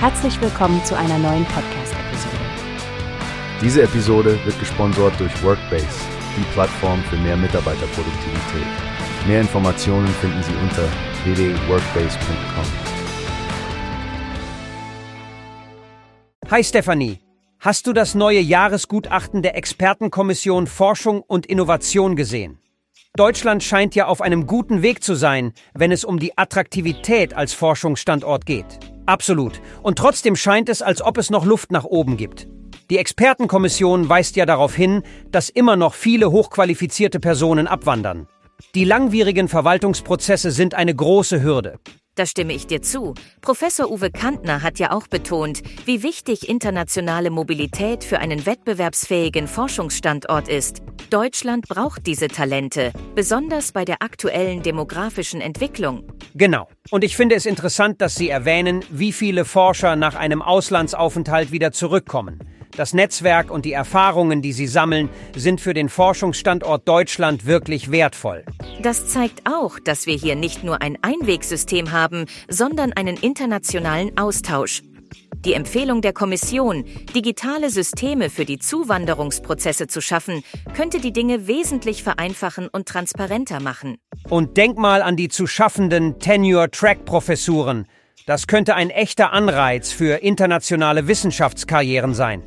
Herzlich willkommen zu einer neuen Podcast-Episode. Diese Episode wird gesponsert durch Workbase, die Plattform für mehr Mitarbeiterproduktivität. Mehr Informationen finden Sie unter www.workbase.com. Hi Stefanie, hast du das neue Jahresgutachten der Expertenkommission Forschung und Innovation gesehen? Deutschland scheint ja auf einem guten Weg zu sein, wenn es um die Attraktivität als Forschungsstandort geht. Absolut. Und trotzdem scheint es, als ob es noch Luft nach oben gibt. Die Expertenkommission weist ja darauf hin, dass immer noch viele hochqualifizierte Personen abwandern. Die langwierigen Verwaltungsprozesse sind eine große Hürde. Da stimme ich dir zu. Professor Uwe Kantner hat ja auch betont, wie wichtig internationale Mobilität für einen wettbewerbsfähigen Forschungsstandort ist. Deutschland braucht diese Talente, besonders bei der aktuellen demografischen Entwicklung. Genau. Und ich finde es interessant, dass Sie erwähnen, wie viele Forscher nach einem Auslandsaufenthalt wieder zurückkommen. Das Netzwerk und die Erfahrungen, die sie sammeln, sind für den Forschungsstandort Deutschland wirklich wertvoll. Das zeigt auch, dass wir hier nicht nur ein Einwegsystem haben, sondern einen internationalen Austausch. Die Empfehlung der Kommission, digitale Systeme für die Zuwanderungsprozesse zu schaffen, könnte die Dinge wesentlich vereinfachen und transparenter machen. Und denk mal an die zu schaffenden Tenure-Track-Professuren. Das könnte ein echter Anreiz für internationale Wissenschaftskarrieren sein.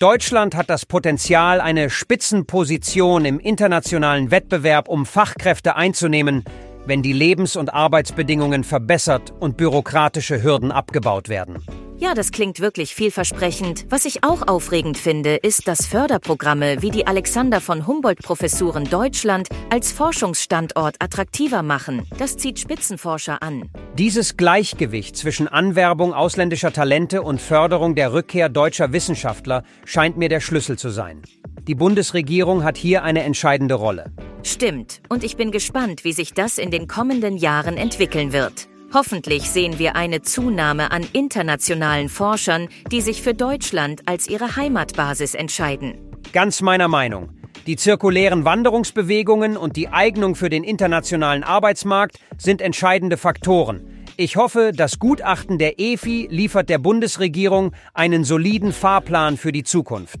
Deutschland hat das Potenzial, eine Spitzenposition im internationalen Wettbewerb um Fachkräfte einzunehmen, wenn die Lebens- und Arbeitsbedingungen verbessert und bürokratische Hürden abgebaut werden. Ja, das klingt wirklich vielversprechend. Was ich auch aufregend finde, ist, dass Förderprogramme wie die Alexander von Humboldt-Professuren Deutschland als Forschungsstandort attraktiver machen. Das zieht Spitzenforscher an. Dieses Gleichgewicht zwischen Anwerbung ausländischer Talente und Förderung der Rückkehr deutscher Wissenschaftler scheint mir der Schlüssel zu sein. Die Bundesregierung hat hier eine entscheidende Rolle. Stimmt, und ich bin gespannt, wie sich das in den kommenden Jahren entwickeln wird. Hoffentlich sehen wir eine Zunahme an internationalen Forschern, die sich für Deutschland als ihre Heimatbasis entscheiden. Ganz meiner Meinung. Die zirkulären Wanderungsbewegungen und die Eignung für den internationalen Arbeitsmarkt sind entscheidende Faktoren. Ich hoffe, das Gutachten der EFI liefert der Bundesregierung einen soliden Fahrplan für die Zukunft.